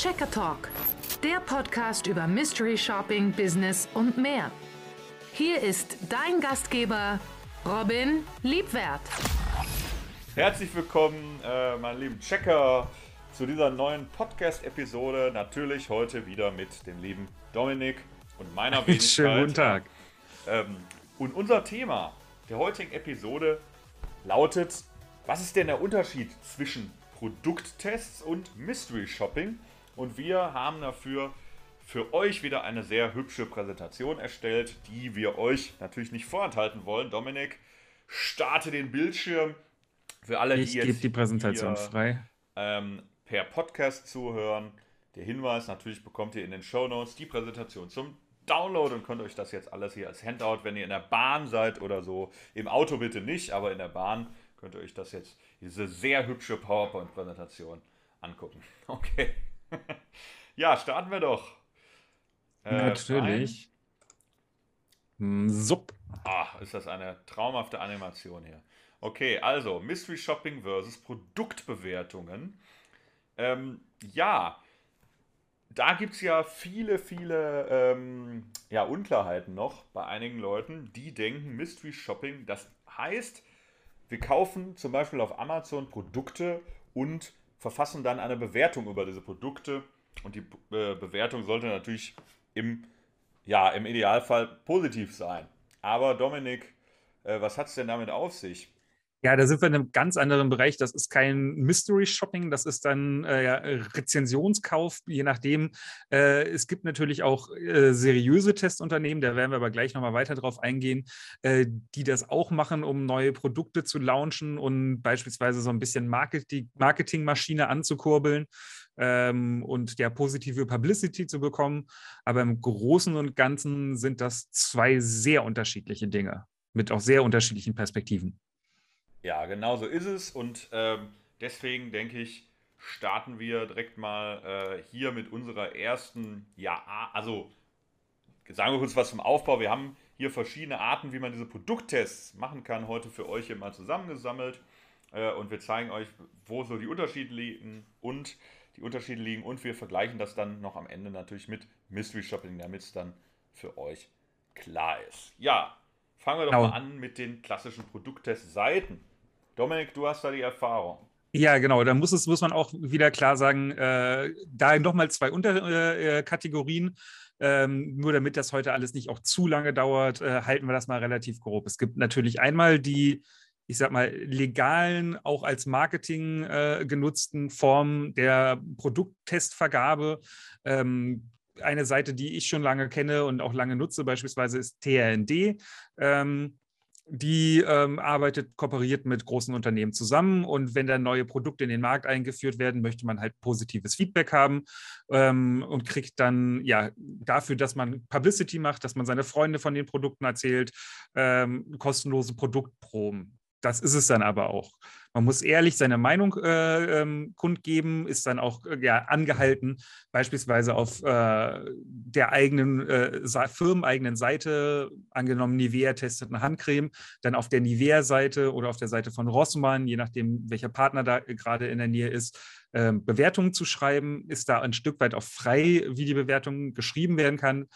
Checker Talk, der Podcast über Mystery Shopping, Business und mehr. Hier ist dein Gastgeber Robin Liebwert. Herzlich willkommen, äh, meine lieben Checker, zu dieser neuen Podcast-Episode. Natürlich heute wieder mit dem lieben Dominik und meiner Wenigkeit. Schönen guten Tag. Ähm, und unser Thema der heutigen Episode lautet: Was ist denn der Unterschied zwischen Produkttests und Mystery Shopping? Und wir haben dafür für euch wieder eine sehr hübsche Präsentation erstellt, die wir euch natürlich nicht vorenthalten wollen. Dominik, starte den Bildschirm für alle, ich die jetzt gebe die Präsentation hier, frei. Ähm, per Podcast zuhören. Der Hinweis, natürlich bekommt ihr in den Show Notes die Präsentation zum Download und könnt euch das jetzt alles hier als Handout, wenn ihr in der Bahn seid oder so, im Auto bitte nicht, aber in der Bahn könnt ihr euch das jetzt, diese sehr hübsche PowerPoint-Präsentation angucken. Okay. ja, starten wir doch. Äh, Natürlich. Hm, Sup. Ach, ist das eine traumhafte Animation hier. Okay, also Mystery Shopping versus Produktbewertungen. Ähm, ja, da gibt es ja viele, viele ähm, ja, Unklarheiten noch bei einigen Leuten, die denken, Mystery Shopping, das heißt, wir kaufen zum Beispiel auf Amazon Produkte und verfassen dann eine Bewertung über diese Produkte. Und die äh, Bewertung sollte natürlich im, ja, im Idealfall positiv sein. Aber Dominik, äh, was hat es denn damit auf sich? Ja, da sind wir in einem ganz anderen Bereich. Das ist kein Mystery Shopping, das ist dann äh, ja, Rezensionskauf, je nachdem. Äh, es gibt natürlich auch äh, seriöse Testunternehmen, da werden wir aber gleich nochmal weiter drauf eingehen, äh, die das auch machen, um neue Produkte zu launchen und beispielsweise so ein bisschen Marketing, Marketingmaschine anzukurbeln ähm, und ja positive Publicity zu bekommen. Aber im Großen und Ganzen sind das zwei sehr unterschiedliche Dinge mit auch sehr unterschiedlichen Perspektiven. Ja, genau so ist es. Und ähm, deswegen denke ich, starten wir direkt mal äh, hier mit unserer ersten, ja, also sagen wir kurz was zum Aufbau. Wir haben hier verschiedene Arten, wie man diese Produkttests machen kann, heute für euch hier mal zusammengesammelt. Äh, und wir zeigen euch, wo so die Unterschiede liegen und die Unterschiede liegen und wir vergleichen das dann noch am Ende natürlich mit Mystery Shopping, damit es dann für euch klar ist. Ja, fangen wir doch genau. mal an mit den klassischen Produkttest-Seiten. Dominik, du hast da die Erfahrung. Ja, genau. Da muss, es, muss man auch wieder klar sagen, äh, da nochmal zwei Unterkategorien. Äh, ähm, nur damit das heute alles nicht auch zu lange dauert, äh, halten wir das mal relativ grob. Es gibt natürlich einmal die, ich sag mal, legalen, auch als Marketing äh, genutzten Formen der Produkttestvergabe. Ähm, eine Seite, die ich schon lange kenne und auch lange nutze, beispielsweise ist TRND. Ähm, die ähm, arbeitet, kooperiert mit großen Unternehmen zusammen und wenn dann neue Produkte in den Markt eingeführt werden, möchte man halt positives Feedback haben ähm, und kriegt dann ja dafür, dass man Publicity macht, dass man seine Freunde von den Produkten erzählt, ähm, kostenlose Produktproben. Das ist es dann aber auch. Man muss ehrlich seine Meinung äh, ähm, kundgeben, ist dann auch äh, ja, angehalten, beispielsweise auf äh, der eigenen äh, firmeneigenen Seite, angenommen Nivea testet eine Handcreme, dann auf der Nivea-Seite oder auf der Seite von Rossmann, je nachdem, welcher Partner da gerade in der Nähe ist, ähm, Bewertungen zu schreiben, ist da ein Stück weit auch frei, wie die Bewertung geschrieben werden kann,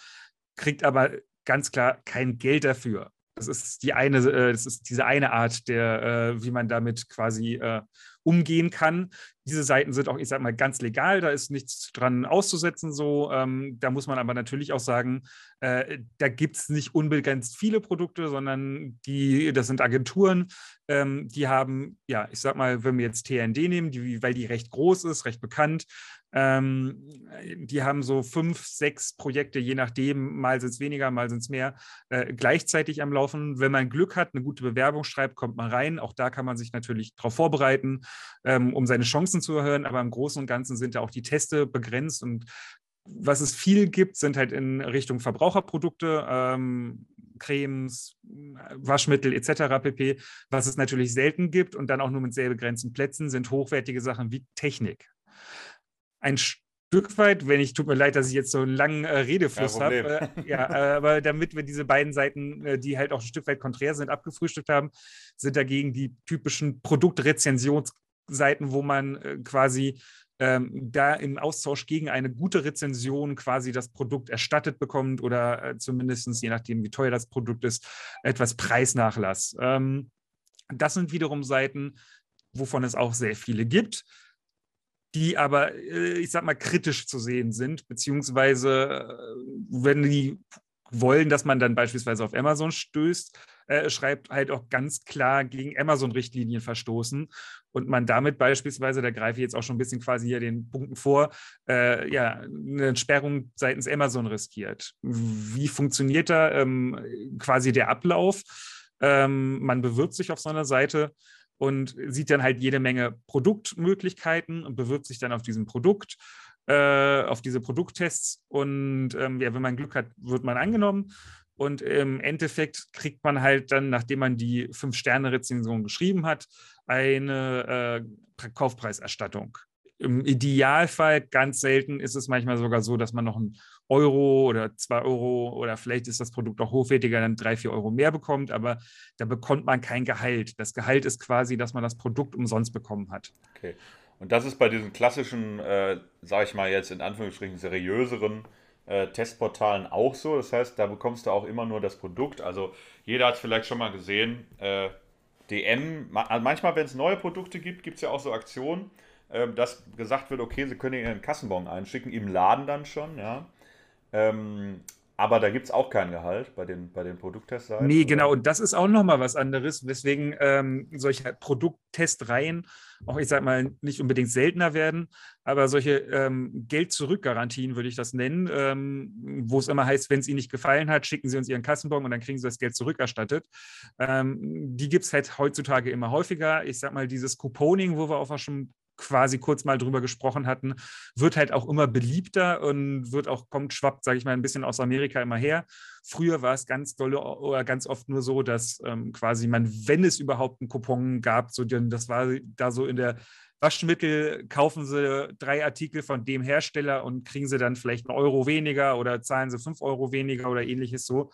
kriegt aber ganz klar kein Geld dafür. Das ist die eine, äh, das ist diese eine Art der, äh, wie man damit quasi äh, umgehen kann. Diese Seiten sind auch, ich sag mal, ganz legal, da ist nichts dran auszusetzen. So, ähm, da muss man aber natürlich auch sagen, äh, da gibt es nicht unbegrenzt viele Produkte, sondern die, das sind Agenturen, ähm, die haben, ja, ich sag mal, wenn wir jetzt TND nehmen, die, weil die recht groß ist, recht bekannt, ähm, die haben so fünf, sechs Projekte, je nachdem, mal sind es weniger, mal sind es mehr, äh, gleichzeitig am Laufen. Wenn man Glück hat, eine gute Bewerbung schreibt, kommt man rein. Auch da kann man sich natürlich darauf vorbereiten, ähm, um seine Chancen zu erhöhen. Aber im Großen und Ganzen sind da auch die Teste begrenzt und was es viel gibt, sind halt in Richtung Verbraucherprodukte, ähm, Cremes, Waschmittel etc. pp. Was es natürlich selten gibt und dann auch nur mit sehr begrenzten Plätzen, sind hochwertige Sachen wie Technik ein Stück weit, wenn ich, tut mir leid, dass ich jetzt so einen langen äh, Redefluss habe, äh, ja, äh, aber damit wir diese beiden Seiten, äh, die halt auch ein Stück weit konträr sind, abgefrühstückt haben, sind dagegen die typischen Produktrezensionsseiten, wo man äh, quasi ähm, da im Austausch gegen eine gute Rezension quasi das Produkt erstattet bekommt oder äh, zumindest, je nachdem, wie teuer das Produkt ist, etwas Preisnachlass. Ähm, das sind wiederum Seiten, wovon es auch sehr viele gibt, die aber, äh, ich sag mal, kritisch zu sehen sind, beziehungsweise äh, wenn die wollen, dass man dann beispielsweise auf Amazon stößt, äh, schreibt halt auch ganz klar gegen Amazon-Richtlinien verstoßen und man damit beispielsweise, da greife ich jetzt auch schon ein bisschen quasi hier den Punkten vor, äh, ja, eine Sperrung seitens Amazon riskiert. Wie funktioniert da ähm, quasi der Ablauf? Ähm, man bewirbt sich auf so einer Seite und sieht dann halt jede Menge Produktmöglichkeiten und bewirbt sich dann auf diesem Produkt, äh, auf diese Produkttests. Und ähm, ja, wenn man Glück hat, wird man angenommen. Und im Endeffekt kriegt man halt dann, nachdem man die Fünf-Sterne-Rezension geschrieben hat, eine äh, Kaufpreiserstattung. Im Idealfall, ganz selten, ist es manchmal sogar so, dass man noch einen Euro oder zwei Euro oder vielleicht ist das Produkt auch hochwertiger, dann drei, vier Euro mehr bekommt, aber da bekommt man kein Gehalt. Das Gehalt ist quasi, dass man das Produkt umsonst bekommen hat. Okay. Und das ist bei diesen klassischen, äh, sage ich mal jetzt in Anführungsstrichen, seriöseren äh, Testportalen auch so. Das heißt, da bekommst du auch immer nur das Produkt. Also jeder hat es vielleicht schon mal gesehen. Äh, DM, also manchmal, wenn es neue Produkte gibt, gibt es ja auch so Aktionen, äh, dass gesagt wird, okay, sie können ihren Kassenbon einschicken, im Laden dann schon, ja. Ähm, aber da gibt es auch kein Gehalt bei den, bei den Produkttestseiten. Nee, genau. Und das ist auch nochmal was anderes, weswegen ähm, solche Produkttestreihen auch, ich sag mal, nicht unbedingt seltener werden. Aber solche ähm, Geld-Zurück-Garantien würde ich das nennen, ähm, wo es immer heißt, wenn es Ihnen nicht gefallen hat, schicken Sie uns Ihren Kassenbon und dann kriegen Sie das Geld zurückerstattet. Ähm, die gibt es halt heutzutage immer häufiger. Ich sag mal, dieses Couponing, wo wir auch schon quasi kurz mal drüber gesprochen hatten, wird halt auch immer beliebter und wird auch, kommt, schwappt, sage ich mal, ein bisschen aus Amerika immer her. Früher war es ganz dolle oder ganz oft nur so, dass ähm, quasi man, wenn es überhaupt einen Coupon gab, so das war da so in der Waschmittel, kaufen Sie drei Artikel von dem Hersteller und kriegen Sie dann vielleicht einen Euro weniger oder zahlen Sie fünf Euro weniger oder ähnliches so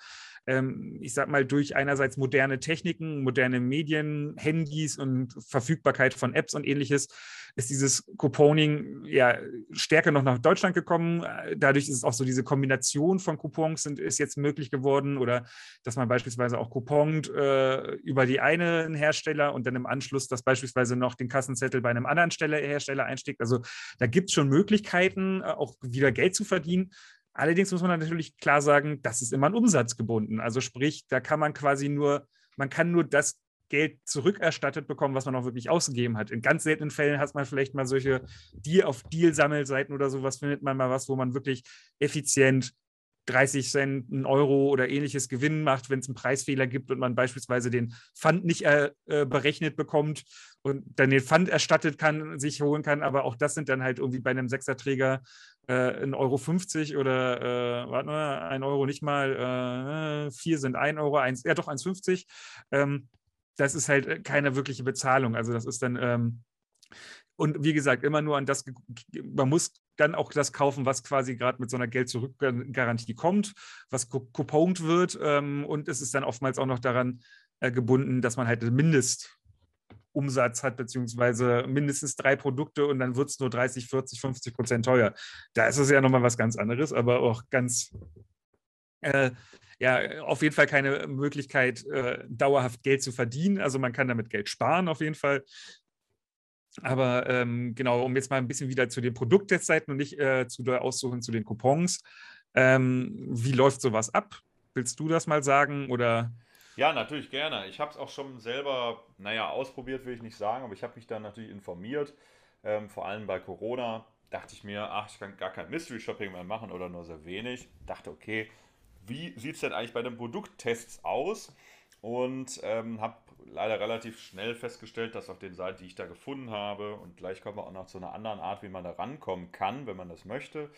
ähm, ich sag mal, durch einerseits moderne Techniken, moderne Medien, Handys und Verfügbarkeit von Apps und ähnliches, ist dieses Couponing ja stärker noch nach Deutschland gekommen. Dadurch ist auch so diese Kombination von Coupons sind, ist jetzt möglich geworden oder dass man beispielsweise auch coupont äh, über die einen Hersteller und dann im Anschluss das beispielsweise noch den Kassenzettel bei einem anderen Stelle, Hersteller einsteckt. Also da gibt es schon Möglichkeiten, äh, auch wieder Geld zu verdienen. Allerdings muss man natürlich klar sagen, das ist immer ein Umsatz gebunden. Also sprich, da kann man quasi nur, man kann nur das Geld zurückerstattet bekommen, was man auch wirklich ausgegeben hat. In ganz seltenen Fällen hat man vielleicht mal solche Deal-auf-Deal-Sammelseiten oder sowas, findet man mal was, wo man wirklich effizient 30 Cent, einen Euro oder ähnliches Gewinn macht, wenn es einen Preisfehler gibt und man beispielsweise den Pfand nicht äh, äh, berechnet bekommt und dann den Pfand erstattet kann, sich holen kann. Aber auch das sind dann halt irgendwie bei einem Sechserträger äh, 1,50 Euro oder, äh, warte mal, 1 Euro nicht mal, äh, vier sind 1 Euro, 1, ja doch 1,50. Ähm, das ist halt äh, keine wirkliche Bezahlung. Also das ist dann, ähm, und wie gesagt, immer nur an das, man muss dann auch das kaufen, was quasi gerade mit so einer Geld-Zurück-Garantie kommt, was couponed wird. Ähm, und es ist dann oftmals auch noch daran äh, gebunden, dass man halt Mindest Umsatz hat, beziehungsweise mindestens drei Produkte und dann wird es nur 30, 40, 50 Prozent teuer. Da ist es ja nochmal was ganz anderes, aber auch ganz, äh, ja, auf jeden Fall keine Möglichkeit, äh, dauerhaft Geld zu verdienen. Also man kann damit Geld sparen, auf jeden Fall. Aber ähm, genau, um jetzt mal ein bisschen wieder zu den Produkttestseiten und nicht äh, zu der Aussuchen zu den Coupons. Ähm, wie läuft sowas ab? Willst du das mal sagen oder? Ja, natürlich gerne. Ich habe es auch schon selber, naja, ausprobiert will ich nicht sagen, aber ich habe mich dann natürlich informiert. Ähm, vor allem bei Corona dachte ich mir, ach, ich kann gar kein Mystery Shopping mehr machen oder nur sehr wenig. Dachte, okay, wie sieht es denn eigentlich bei den Produkttests aus? Und ähm, habe leider relativ schnell festgestellt, dass auf den Seiten, die ich da gefunden habe, und gleich kommen wir auch noch zu einer anderen Art, wie man da rankommen kann, wenn man das möchte,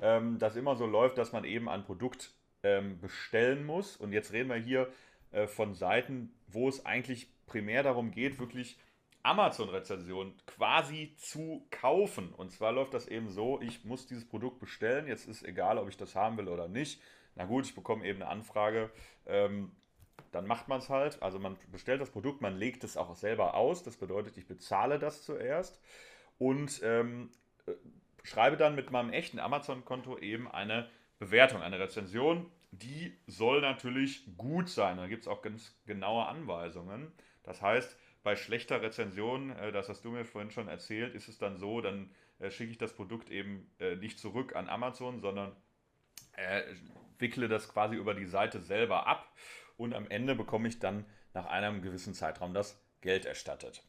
ähm, das immer so läuft, dass man eben ein Produkt ähm, bestellen muss. Und jetzt reden wir hier äh, von Seiten, wo es eigentlich primär darum geht, wirklich Amazon-Rezensionen quasi zu kaufen. Und zwar läuft das eben so, ich muss dieses Produkt bestellen, jetzt ist egal, ob ich das haben will oder nicht. Na gut, ich bekomme eben eine Anfrage, ähm, dann macht man es halt. Also man bestellt das Produkt, man legt es auch selber aus. Das bedeutet, ich bezahle das zuerst und ähm, äh, schreibe dann mit meinem echten Amazon-Konto eben eine Bewertung, eine Rezension. Die soll natürlich gut sein. Da gibt es auch ganz genaue Anweisungen. Das heißt, bei schlechter Rezension, äh, das hast du mir vorhin schon erzählt, ist es dann so, dann äh, schicke ich das Produkt eben nicht zurück an Amazon, sondern wickle das quasi über die Seite selber ab und am Ende bekomme ich dann nach einem gewissen Zeitraum das Geld erstattet.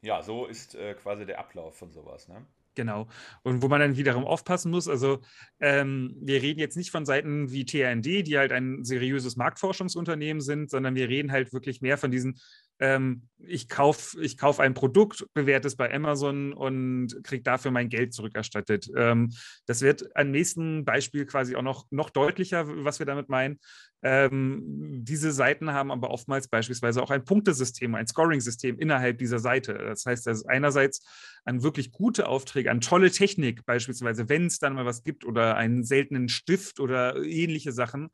Ja, so ist äh, quasi der Ablauf von sowas. Ne? Genau. Und wo man dann wiederum aufpassen muss, also ähm, wir reden jetzt nicht von Seiten wie TND, die halt ein seriöses Marktforschungsunternehmen sind, sondern wir reden halt wirklich mehr von diesen ähm, ich kaufe ich kauf ein Produkt, bewerte es bei Amazon und kriege dafür mein Geld zurückerstattet. Ähm, das wird am nächsten Beispiel quasi auch noch, noch deutlicher, was wir damit meinen. Ähm, diese Seiten haben aber oftmals beispielsweise auch ein Punktesystem, ein Scoring-System innerhalb dieser Seite. Das heißt, dass einerseits an wirklich gute Aufträge, an tolle Technik, beispielsweise, wenn es dann mal was gibt oder einen seltenen Stift oder ähnliche Sachen,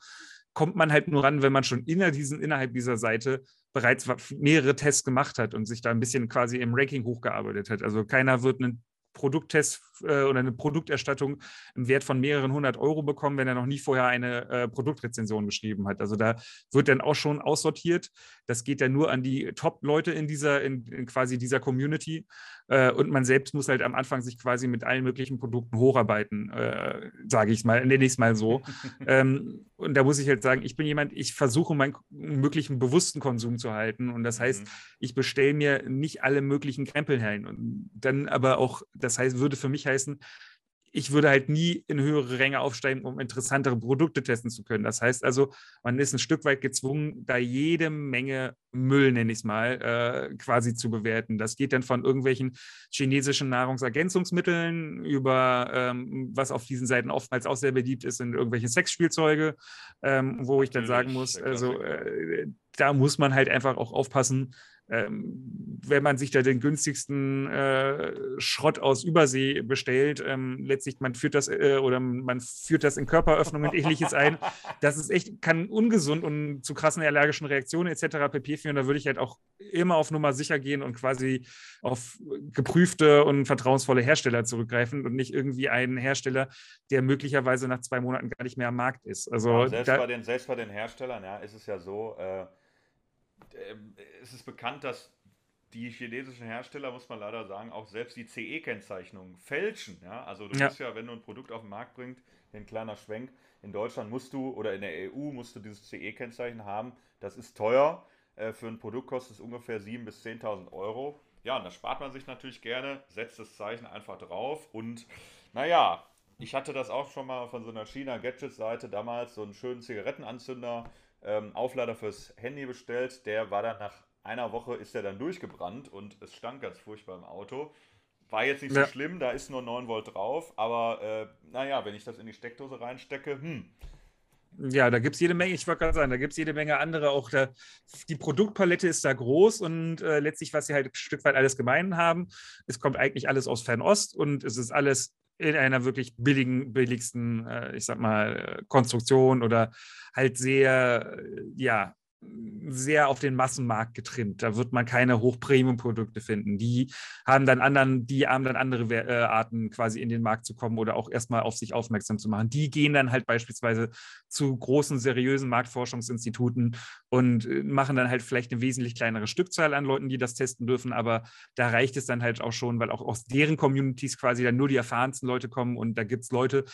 kommt man halt nur ran, wenn man schon inner diesen, innerhalb dieser Seite bereits mehrere Tests gemacht hat und sich da ein bisschen quasi im Ranking hochgearbeitet hat. Also keiner wird einen Produkttest äh, oder eine Produkterstattung im Wert von mehreren hundert Euro bekommen, wenn er noch nie vorher eine äh, Produktrezension geschrieben hat. Also da wird dann auch schon aussortiert. Das geht dann nur an die Top-Leute in dieser, in, in, quasi dieser Community. Äh, und man selbst muss halt am Anfang sich quasi mit allen möglichen Produkten hocharbeiten, äh, sage ich mal, nenne ich es mal so. ähm, und da muss ich halt sagen, ich bin jemand, ich versuche meinen möglichen bewussten Konsum zu halten. Und das heißt, mhm. ich bestelle mir nicht alle möglichen Krempel hin. Und dann aber auch, das heißt, würde für mich heißen, ich würde halt nie in höhere Ränge aufsteigen, um interessantere Produkte testen zu können. Das heißt also, man ist ein Stück weit gezwungen, da jede Menge Müll, nenne ich es mal, äh, quasi zu bewerten. Das geht dann von irgendwelchen chinesischen Nahrungsergänzungsmitteln über, ähm, was auf diesen Seiten oftmals auch sehr beliebt ist, sind irgendwelche Sexspielzeuge, ähm, wo ich dann sagen muss, also äh, da muss man halt einfach auch aufpassen, ähm, wenn man sich da den günstigsten äh, Schrott aus Übersee bestellt, ähm, letztlich man führt das äh, oder man führt das in Körperöffnungen und ähnliches ein. Das ist echt, kann ungesund und zu krassen allergischen Reaktionen etc. pp. führen. Da würde ich halt auch immer auf Nummer sicher gehen und quasi auf geprüfte und vertrauensvolle Hersteller zurückgreifen und nicht irgendwie einen Hersteller, der möglicherweise nach zwei Monaten gar nicht mehr am Markt ist. Also ja, selbst, bei den, selbst bei den Herstellern ja, ist es ja so, äh, es ist bekannt, dass die chinesischen Hersteller, muss man leider sagen, auch selbst die CE-Kennzeichnung fälschen. Ja? Also du ja. musst ja, wenn du ein Produkt auf den Markt bringst, ein kleiner Schwenk, in Deutschland musst du oder in der EU musst du dieses CE-Kennzeichen haben. Das ist teuer. Äh, für ein Produkt kostet es ungefähr 7.000 bis 10.000 Euro. Ja, und das spart man sich natürlich gerne, setzt das Zeichen einfach drauf und naja, ich hatte das auch schon mal von so einer China-Gadget-Seite damals, so einen schönen Zigarettenanzünder ähm, Auflader fürs Handy bestellt. Der war dann nach einer Woche ist er dann durchgebrannt und es stank ganz furchtbar im Auto. War jetzt nicht ja. so schlimm, da ist nur 9 Volt drauf, aber äh, naja, wenn ich das in die Steckdose reinstecke, hm. Ja, da gibt es jede Menge, ich wollte gerade sagen, da gibt es jede Menge andere. Auch da, die Produktpalette ist da groß und äh, letztlich, was sie halt ein Stück weit alles gemein haben, es kommt eigentlich alles aus Fernost und es ist alles in einer wirklich billigen, billigsten, äh, ich sag mal, Konstruktion oder halt sehr, ja, sehr auf den Massenmarkt getrimmt. Da wird man keine Hochpremium-Produkte finden. Die haben dann anderen, die haben dann andere äh, Arten, quasi in den Markt zu kommen oder auch erstmal auf sich aufmerksam zu machen. Die gehen dann halt beispielsweise zu großen, seriösen Marktforschungsinstituten und äh, machen dann halt vielleicht eine wesentlich kleinere Stückzahl an Leuten, die das testen dürfen. Aber da reicht es dann halt auch schon, weil auch aus deren Communities quasi dann nur die erfahrensten Leute kommen und da gibt es Leute,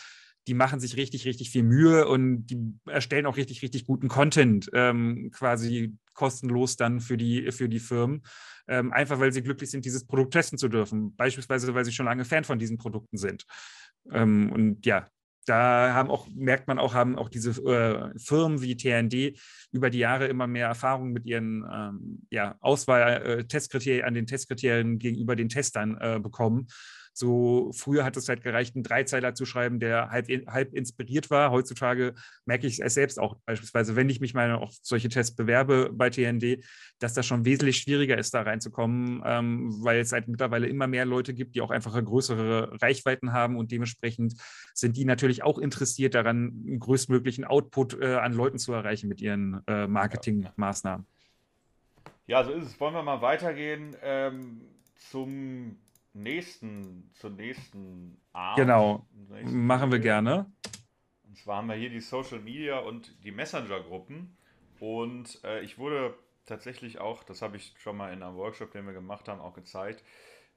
die machen sich richtig, richtig viel Mühe und die erstellen auch richtig, richtig guten Content ähm, quasi kostenlos dann für die, für die Firmen. Ähm, einfach weil sie glücklich sind, dieses Produkt testen zu dürfen. Beispielsweise, weil sie schon lange Fan von diesen Produkten sind. Ähm, und ja, da haben auch, merkt man auch, haben auch diese äh, Firmen wie TND über die Jahre immer mehr Erfahrung mit ihren ähm, ja, Auswahl-Testkriterien äh, an den Testkriterien gegenüber den Testern äh, bekommen. So früher hat es halt gereicht, einen Dreizeiler zu schreiben, der halb, halb inspiriert war. Heutzutage merke ich es selbst auch beispielsweise, wenn ich mich mal auf solche Tests bewerbe bei TND, dass das schon wesentlich schwieriger ist, da reinzukommen, ähm, weil es halt mittlerweile immer mehr Leute gibt, die auch einfach größere Reichweiten haben und dementsprechend sind die natürlich auch interessiert daran, einen größtmöglichen Output äh, an Leuten zu erreichen mit ihren äh, Marketingmaßnahmen. Ja, so ist es. Wollen wir mal weitergehen ähm, zum nächsten, zur nächsten Art. Genau, nächsten machen wir gerne. Und zwar haben wir hier die Social Media und die Messenger-Gruppen. Und äh, ich wurde tatsächlich auch, das habe ich schon mal in einem Workshop, den wir gemacht haben, auch gezeigt,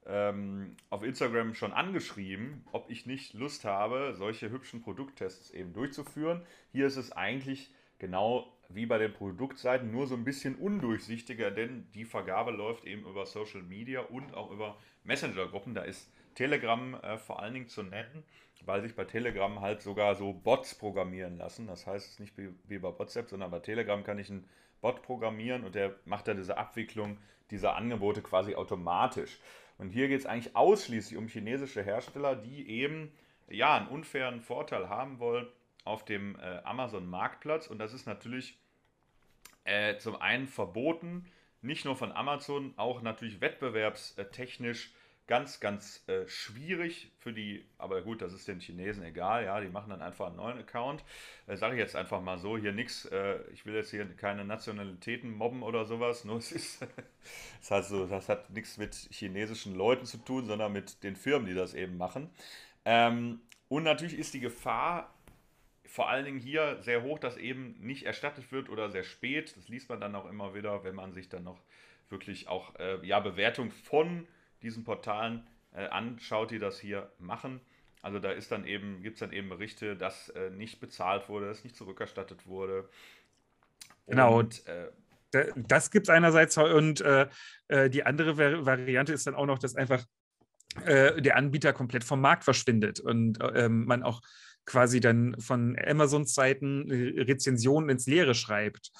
ähm, auf Instagram schon angeschrieben, ob ich nicht Lust habe, solche hübschen Produkttests eben durchzuführen. Hier ist es eigentlich genau wie bei den Produktseiten, nur so ein bisschen undurchsichtiger, denn die Vergabe läuft eben über Social Media und auch über Messenger-Gruppen. Da ist Telegram äh, vor allen Dingen zu nennen, weil sich bei Telegram halt sogar so Bots programmieren lassen. Das heißt, es ist nicht wie, bei WhatsApp, sondern bei Telegram kann ich einen Bot programmieren und der macht dann diese Abwicklung dieser Angebote quasi automatisch. Und hier geht es eigentlich ausschließlich um chinesische Hersteller, die eben ja einen unfairen Vorteil haben wollen auf dem äh, Amazon-Marktplatz. Und das ist natürlich äh, zum einen verboten, nicht nur von Amazon, auch natürlich wettbewerbstechnisch ganz, ganz äh, schwierig für die, aber gut, das ist den Chinesen egal, ja, die machen dann einfach einen neuen Account. Äh, Sage ich jetzt einfach mal so, hier nichts, äh, ich will jetzt hier keine Nationalitäten mobben oder sowas, nur es ist, das, heißt so, das hat nichts mit chinesischen Leuten zu tun, sondern mit den Firmen, die das eben machen. Ähm, und natürlich ist die Gefahr vor allen Dingen hier sehr hoch, dass eben nicht erstattet wird oder sehr spät. Das liest man dann auch immer wieder, wenn man sich dann noch wirklich auch äh, ja, Bewertung von diesen Portalen äh, anschaut, die das hier machen. Also da ist dann eben, gibt es dann eben Berichte, dass äh, nicht bezahlt wurde, dass nicht zurückerstattet wurde. Genau. Und, äh, das gibt es einerseits und äh, äh, die andere Variante ist dann auch noch, dass einfach der Anbieter komplett vom Markt verschwindet und ähm, man auch quasi dann von Amazons Seiten Rezensionen ins Leere schreibt.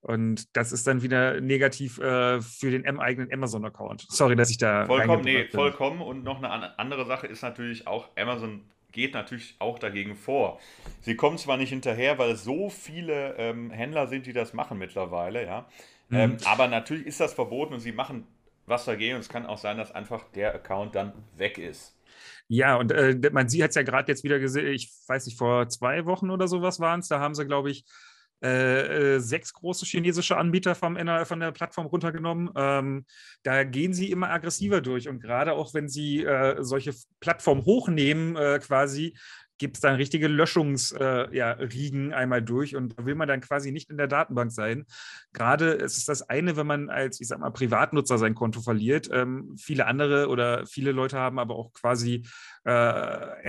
Und das ist dann wieder negativ äh, für den eigenen Amazon-Account. Sorry, dass ich da. Vollkommen, nee, bin. vollkommen. Und noch eine andere Sache ist natürlich auch, Amazon geht natürlich auch dagegen vor. Sie kommen zwar nicht hinterher, weil es so viele ähm, Händler sind, die das machen mittlerweile, ja. Mhm. Ähm, aber natürlich ist das verboten und sie machen was dagegen. Und es kann auch sein, dass einfach der Account dann weg ist. Ja, und äh, man sieht es ja gerade jetzt wieder gesehen, ich weiß nicht, vor zwei Wochen oder sowas waren es, da haben sie, glaube ich, äh, äh, sechs große chinesische Anbieter vom, von der Plattform runtergenommen. Ähm, da gehen sie immer aggressiver durch. Und gerade auch wenn sie äh, solche Plattformen hochnehmen, äh, quasi, gibt es dann richtige Löschungsriegen äh, ja, einmal durch und da will man dann quasi nicht in der Datenbank sein. Gerade ist es das eine, wenn man als, ich sag mal, Privatnutzer sein Konto verliert. Ähm, viele andere oder viele Leute haben aber auch quasi äh,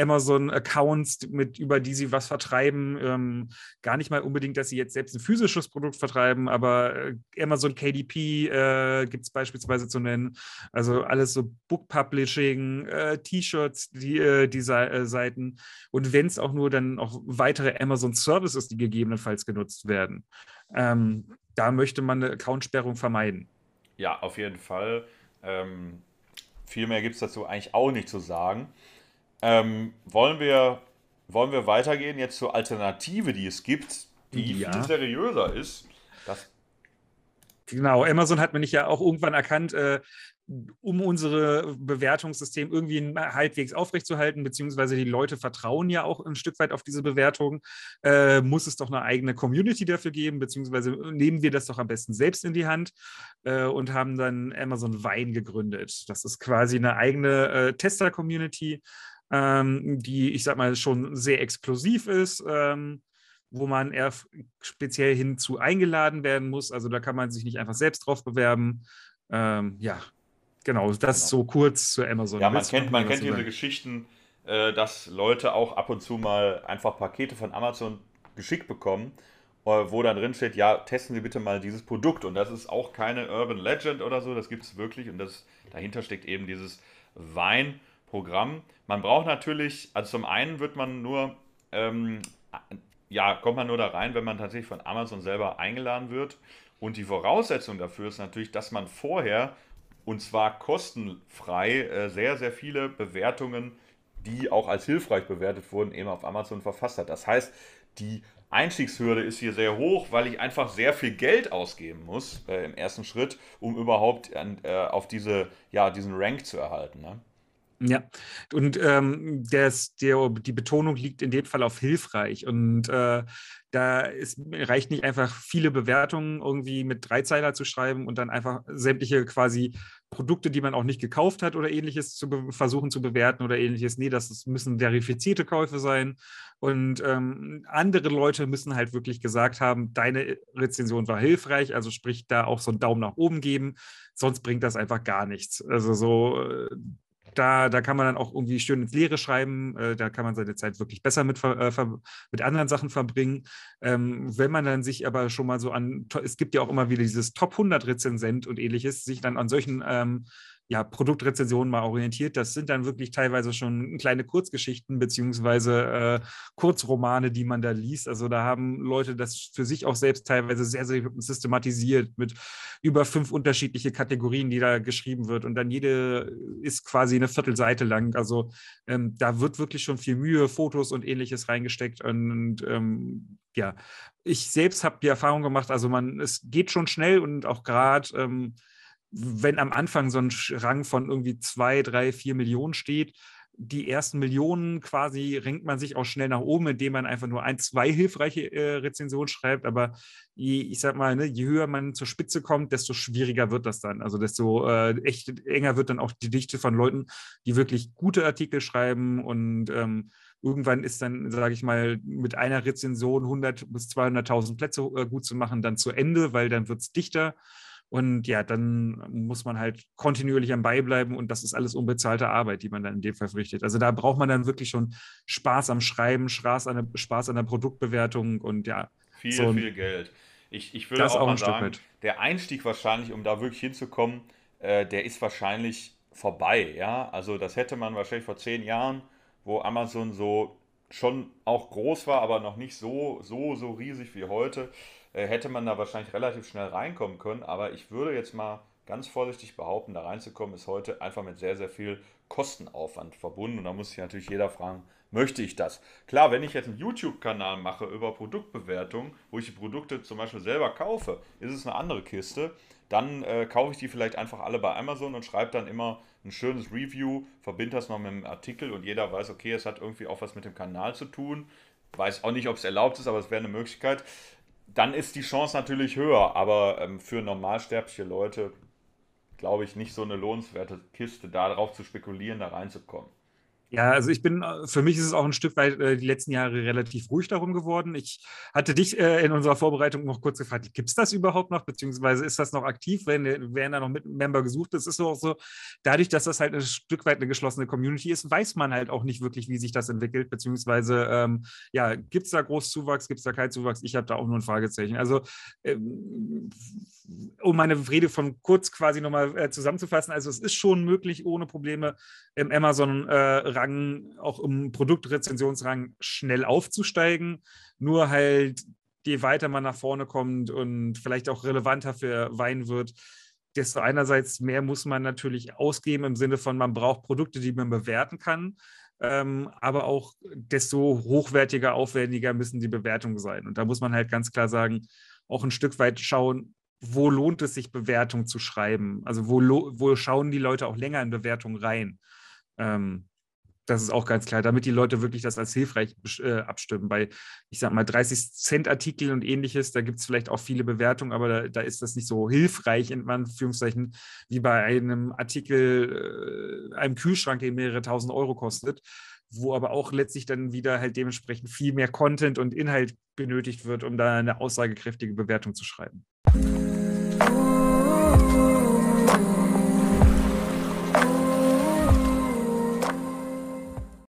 Amazon-Accounts, mit über die sie was vertreiben. Ähm, gar nicht mal unbedingt, dass sie jetzt selbst ein physisches Produkt vertreiben, aber äh, Amazon KDP äh, gibt es beispielsweise zu nennen. Also alles so Book Publishing, äh, T-Shirts, die, äh, die äh, Seiten. Und wenn es auch nur dann auch weitere Amazon Services, die gegebenenfalls genutzt werden. Ähm, da möchte man eine Accountsperrung vermeiden. Ja, auf jeden Fall. Ähm, viel mehr gibt es dazu eigentlich auch nicht zu sagen. Ähm, wollen, wir, wollen wir weitergehen jetzt zur Alternative, die es gibt, die ja. viel seriöser ist? Das Genau, Amazon hat man nicht ja auch irgendwann erkannt, äh, um unsere Bewertungssystem irgendwie halbwegs aufrechtzuerhalten, beziehungsweise die Leute vertrauen ja auch ein Stück weit auf diese Bewertung, äh, muss es doch eine eigene Community dafür geben, beziehungsweise nehmen wir das doch am besten selbst in die Hand äh, und haben dann Amazon Wein gegründet. Das ist quasi eine eigene äh, Tester-Community, ähm, die, ich sag mal, schon sehr exklusiv ist. Ähm, wo man eher speziell hinzu eingeladen werden muss. Also da kann man sich nicht einfach selbst drauf bewerben. Ähm, ja, genau, das genau. so kurz zu Amazon. Ja, man Willst kennt, man kennt diese Geschichten, äh, dass Leute auch ab und zu mal einfach Pakete von Amazon geschickt bekommen, äh, wo dann drin steht, ja, testen Sie bitte mal dieses Produkt. Und das ist auch keine Urban Legend oder so, das gibt es wirklich. Und das, dahinter steckt eben dieses Wein. Programm. Man braucht natürlich, also zum einen wird man nur, ähm, ja, kommt man nur da rein, wenn man tatsächlich von Amazon selber eingeladen wird. Und die Voraussetzung dafür ist natürlich, dass man vorher, und zwar kostenfrei, äh, sehr, sehr viele Bewertungen, die auch als hilfreich bewertet wurden, eben auf Amazon verfasst hat. Das heißt, die Einstiegshürde ist hier sehr hoch, weil ich einfach sehr viel Geld ausgeben muss äh, im ersten Schritt, um überhaupt äh, auf diese, ja, diesen Rank zu erhalten. Ne? Ja, und ähm, das, der, die Betonung liegt in dem Fall auf hilfreich. Und äh, da ist, reicht nicht einfach viele Bewertungen irgendwie mit Dreizeiler zu schreiben und dann einfach sämtliche quasi Produkte, die man auch nicht gekauft hat oder ähnliches zu versuchen zu bewerten oder ähnliches. Nee, das müssen verifizierte Käufe sein. Und ähm, andere Leute müssen halt wirklich gesagt haben, deine Rezension war hilfreich, also sprich da auch so einen Daumen nach oben geben, sonst bringt das einfach gar nichts. Also so, äh, da, da kann man dann auch irgendwie schön ins Leere schreiben. Äh, da kann man seine Zeit wirklich besser mit, äh, mit anderen Sachen verbringen. Ähm, wenn man dann sich aber schon mal so an, es gibt ja auch immer wieder dieses Top 100 Rezensent und ähnliches, sich dann an solchen ähm, ja, Produktrezensionen mal orientiert. Das sind dann wirklich teilweise schon kleine Kurzgeschichten beziehungsweise äh, Kurzromane, die man da liest. Also da haben Leute das für sich auch selbst teilweise sehr, sehr systematisiert mit über fünf unterschiedliche Kategorien, die da geschrieben wird. Und dann jede ist quasi eine Viertelseite lang. Also ähm, da wird wirklich schon viel Mühe, Fotos und ähnliches reingesteckt. Und ähm, ja, ich selbst habe die Erfahrung gemacht, also man, es geht schon schnell und auch gerade ähm, wenn am Anfang so ein Rang von irgendwie zwei, drei, vier Millionen steht, die ersten Millionen quasi ringt man sich auch schnell nach oben, indem man einfach nur ein, zwei hilfreiche äh, Rezensionen schreibt. Aber je, ich sag mal, ne, je höher man zur Spitze kommt, desto schwieriger wird das dann. Also desto äh, echt enger wird dann auch die Dichte von Leuten, die wirklich gute Artikel schreiben und ähm, irgendwann ist dann, sage ich mal, mit einer Rezension 100 bis 200.000 Plätze äh, gut zu machen, dann zu Ende, weil dann wird es dichter. Und ja, dann muss man halt kontinuierlich am Ball bleiben und das ist alles unbezahlte Arbeit, die man dann in dem Fall verrichtet. Also da braucht man dann wirklich schon Spaß am Schreiben, Spaß an der, Spaß an der Produktbewertung und ja. Viel, so viel Geld. Ich, ich würde auch, auch mal sagen, der Einstieg wahrscheinlich, um da wirklich hinzukommen, äh, der ist wahrscheinlich vorbei. Ja, also das hätte man wahrscheinlich vor zehn Jahren, wo Amazon so schon auch groß war, aber noch nicht so, so, so riesig wie heute äh, hätte man da wahrscheinlich relativ schnell reinkommen können. Aber ich würde jetzt mal ganz vorsichtig behaupten, da reinzukommen ist heute einfach mit sehr, sehr viel Kostenaufwand verbunden. Und da muss sich natürlich jeder fragen, möchte ich das? Klar, wenn ich jetzt einen YouTube-Kanal mache über Produktbewertung, wo ich die Produkte zum Beispiel selber kaufe, ist es eine andere Kiste. Dann äh, kaufe ich die vielleicht einfach alle bei Amazon und schreibe dann immer ein schönes Review, verbinde das noch mit einem Artikel und jeder weiß, okay, es hat irgendwie auch was mit dem Kanal zu tun. Weiß auch nicht, ob es erlaubt ist, aber es wäre eine Möglichkeit dann ist die Chance natürlich höher. Aber ähm, für normalsterbliche Leute glaube ich nicht so eine lohnenswerte Kiste, darauf zu spekulieren, da reinzukommen. Ja, also ich bin, äh, für mich ist es auch ein Stück weit äh, die letzten Jahre relativ ruhig darum geworden. Ich hatte dich äh, in unserer Vorbereitung noch kurz gefragt, gibt es das überhaupt noch, beziehungsweise ist das noch aktiv, wenn, werden da noch mit Member gesucht? Das ist auch so, dadurch, dass das halt ein Stück weit eine geschlossene Community ist, weiß man halt auch nicht wirklich, wie sich das entwickelt, beziehungsweise ähm, ja, gibt es da Großzuwachs, gibt es da keinen Zuwachs? Ich habe da auch nur ein Fragezeichen. Also ähm, um meine Rede von kurz quasi nochmal äh, zusammenzufassen, also es ist schon möglich, ohne Probleme im Amazon-Rang, äh, auch im Produktrezensionsrang schnell aufzusteigen. Nur halt, je weiter man nach vorne kommt und vielleicht auch relevanter für Wein wird, desto einerseits mehr muss man natürlich ausgeben im Sinne von, man braucht Produkte, die man bewerten kann. Ähm, aber auch desto hochwertiger, aufwendiger müssen die Bewertungen sein. Und da muss man halt ganz klar sagen, auch ein Stück weit schauen, wo lohnt es sich, Bewertung zu schreiben? Also wo, wo schauen die Leute auch länger in Bewertung rein? Ähm, das ist auch ganz klar, damit die Leute wirklich das als hilfreich äh, abstimmen. Bei, ich sag mal, 30 Cent Artikeln und ähnliches, da gibt es vielleicht auch viele Bewertungen, aber da, da, ist das nicht so hilfreich, in Anführungszeichen, wie bei einem Artikel, äh, einem Kühlschrank, der mehrere tausend Euro kostet, wo aber auch letztlich dann wieder halt dementsprechend viel mehr Content und Inhalt benötigt wird, um da eine aussagekräftige Bewertung zu schreiben.